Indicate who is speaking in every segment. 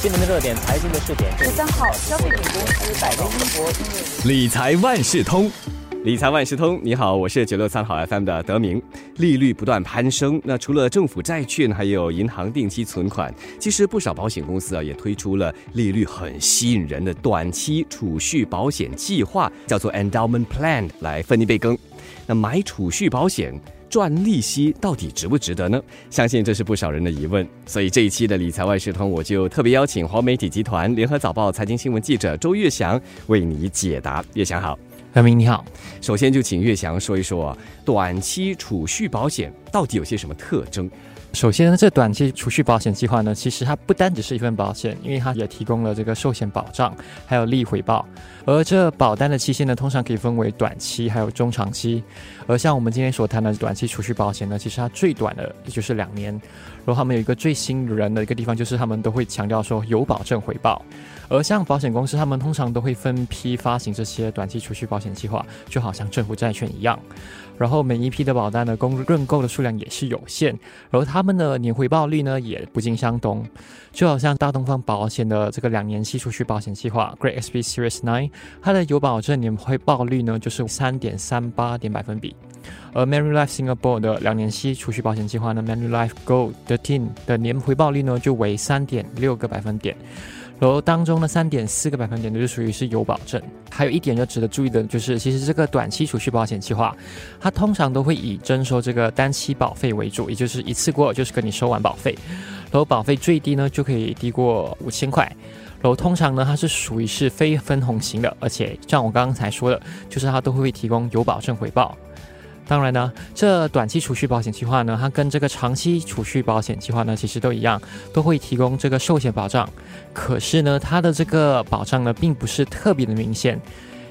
Speaker 1: 新闻的热点，财经的热点。
Speaker 2: 十三号，消费品公司百威英博
Speaker 3: 理财万事通，理财万事通，你好，我是九六三好 FM 的德明。利率不断攀升，那除了政府债券，还有银行定期存款，其实不少保险公司啊也推出了利率很吸引人的短期储蓄保险计划，叫做 Endowment Plan 来分一杯羹。那买储蓄保险赚利息到底值不值得呢？相信这是不少人的疑问。所以这一期的理财万事通，我就特别邀请华媒体集团联合早报财经新闻记者周月翔为你解答。月翔好。
Speaker 4: 何明你好，
Speaker 3: 首先就请岳翔说一说短期储蓄保险到底有些什么特征？
Speaker 4: 首先呢，这短期储蓄保险计划呢，其实它不单只是一份保险，因为它也提供了这个寿险保障，还有利益回报。而这保单的期限呢，通常可以分为短期还有中长期。而像我们今天所谈的短期储蓄保险呢，其实它最短的也就是两年。然后他们有一个最吸引人的一个地方，就是他们都会强调说有保证回报。而像保险公司，他们通常都会分批发行这些短期储蓄保险计划，就好像政府债券一样。然后每一批的保单呢，供认购的数量也是有限，然后他们的年回报率呢也不尽相同。就好像大东方保险的这个两年期储蓄保险计划 Great SP Series Nine，它的有保证年回报率呢就是三点三八点百分比。而 m a r y Life Singapore 的两年期储蓄保险计划呢，Manulife Gold Thirteen 的年回报率呢就为三点六个百分点。然后当中呢，三点四个百分点呢就属于是有保证。还有一点要值得注意的就是，其实这个短期储蓄保险计划，它通常都会以征收这个单期保费为主，也就是一次过就是跟你收完保费，然后保费最低呢就可以低过五千块。然后通常呢，它是属于是非分红型的，而且像我刚刚才说的，就是它都会提供有保证回报。当然呢，这短期储蓄保险计划呢，它跟这个长期储蓄保险计划呢，其实都一样，都会提供这个寿险保障。可是呢，它的这个保障呢，并不是特别的明显。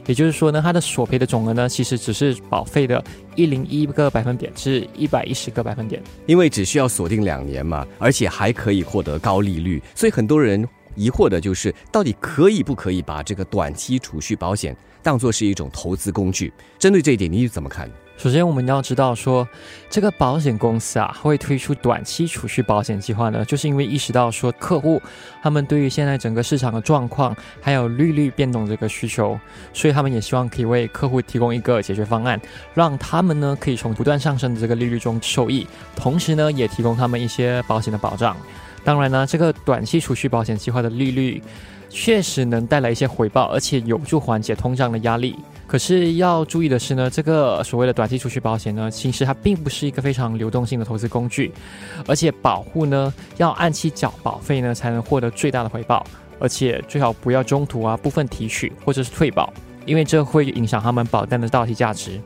Speaker 4: 也就是说呢，它的索赔的总额呢，其实只是保费的一零一个百分点至一百一十个百分点。
Speaker 3: 因为只需要锁定两年嘛，而且还可以获得高利率，所以很多人疑惑的就是，到底可以不可以把这个短期储蓄保险当做是一种投资工具？针对这一点，你怎么看？
Speaker 4: 首先，我们要知道说，这个保险公司啊会推出短期储蓄保险计划呢，就是因为意识到说客户他们对于现在整个市场的状况还有利率变动这个需求，所以他们也希望可以为客户提供一个解决方案，让他们呢可以从不断上升的这个利率中受益，同时呢也提供他们一些保险的保障。当然呢，这个短期储蓄保险计划的利率确实能带来一些回报，而且有助缓解通胀的压力。可是要注意的是呢，这个所谓的短期储蓄保险呢，其实它并不是一个非常流动性的投资工具，而且保护呢要按期缴保费呢，才能获得最大的回报，而且最好不要中途啊部分提取或者是退保，因为这会影响他们保单的到期价值。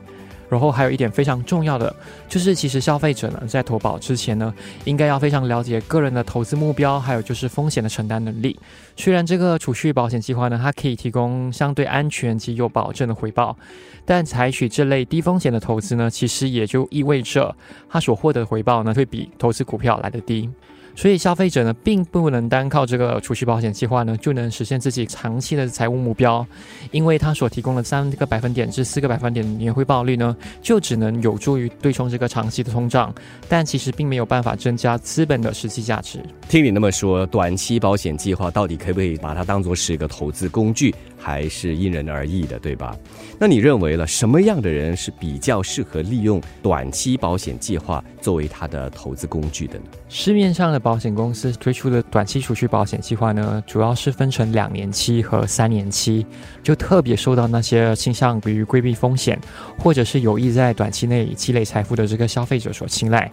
Speaker 4: 然后还有一点非常重要的，就是其实消费者呢在投保之前呢，应该要非常了解个人的投资目标，还有就是风险的承担能力。虽然这个储蓄保险计划呢，它可以提供相对安全及有保证的回报，但采取这类低风险的投资呢，其实也就意味着它所获得的回报呢，会比投资股票来的低。所以消费者呢，并不能单靠这个储蓄保险计划呢，就能实现自己长期的财务目标，因为它所提供的三个百分点至四个百分点的年回报率呢，就只能有助于对冲这个长期的通胀，但其实并没有办法增加资本的实际价值。
Speaker 3: 听你那么说，短期保险计划到底可不可以把它当做是一个投资工具，还是因人而异的，对吧？那你认为了什么样的人是比较适合利用短期保险计划作为他的投资工具的呢？
Speaker 4: 市面上的保险公司推出的短期储蓄保险计划呢，主要是分成两年期和三年期，就特别受到那些倾向于规避风险，或者是有意在短期内积累财富的这个消费者所青睐。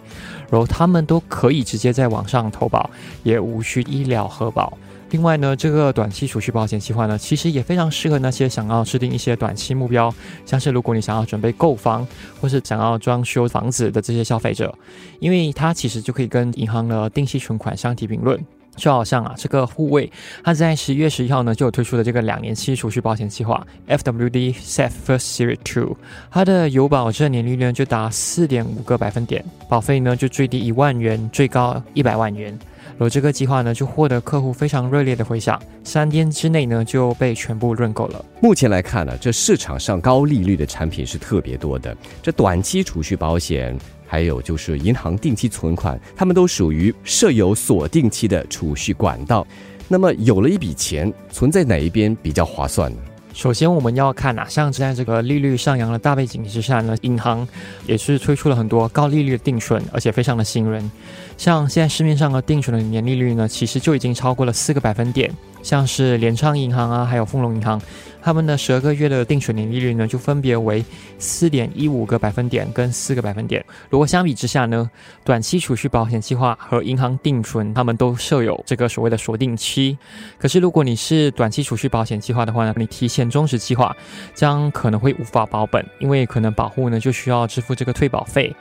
Speaker 4: 然后他们都可以直接在网上投保，也无需医疗核保。另外呢，这个短期储蓄保险计划呢，其实也非常适合那些想要制定一些短期目标，像是如果你想要准备购房，或是想要装修房子的这些消费者，因为它其实就可以跟银行的定期存款相提并论。就好像啊，这个护卫他在十一月十一号呢就有推出了这个两年期储蓄保险计划 FWD Safe First Series Two，它的有保证年利率呢就达四点五个百分点，保费呢就最低一万元，最高一百万元。而这个计划呢，就获得客户非常热烈的回响，三天之内呢就被全部认购了。
Speaker 3: 目前来看呢，这市场上高利率的产品是特别多的，这短期储蓄保险，还有就是银行定期存款，它们都属于设有锁定期的储蓄管道。那么有了一笔钱，存在哪一边比较划算呢？
Speaker 4: 首先，我们要看啊，像在这个利率上扬的大背景之下呢，银行也是推出了很多高利率的定存，而且非常的吸引人。像现在市面上的定存的年利率呢，其实就已经超过了四个百分点。像是联昌银行啊，还有丰隆银行，他们的十二个月的定存年利率呢，就分别为四点一五个百分点跟四个百分点。如果相比之下呢，短期储蓄保险计划和银行定存，他们都设有这个所谓的锁定期。可是如果你是短期储蓄保险计划的话呢，你提前终止计划，将可能会无法保本，因为可能保护呢就需要支付这个退保费。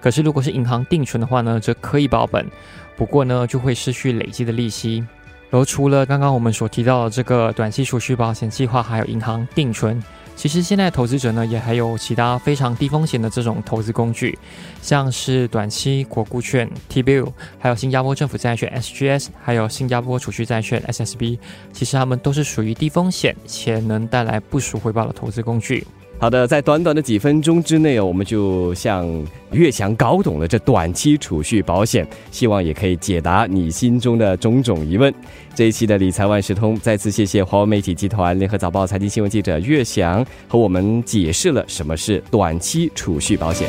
Speaker 4: 可是如果是银行定存的话呢，则可以保本，不过呢就会失去累积的利息。而除了刚刚我们所提到的这个短期储蓄保险计划，还有银行定存，其实现在投资者呢也还有其他非常低风险的这种投资工具，像是短期国库券 T-bill，还有新加坡政府债券 SGS，还有新加坡储蓄债券 SSB，其实他们都是属于低风险且能带来不俗回报的投资工具。
Speaker 3: 好的，在短短的几分钟之内哦，我们就向岳翔搞懂了这短期储蓄保险，希望也可以解答你心中的种种疑问。这一期的理财万事通，再次谢谢华为媒体集团联合早报财经新闻记者岳翔和我们解释了什么是短期储蓄保险。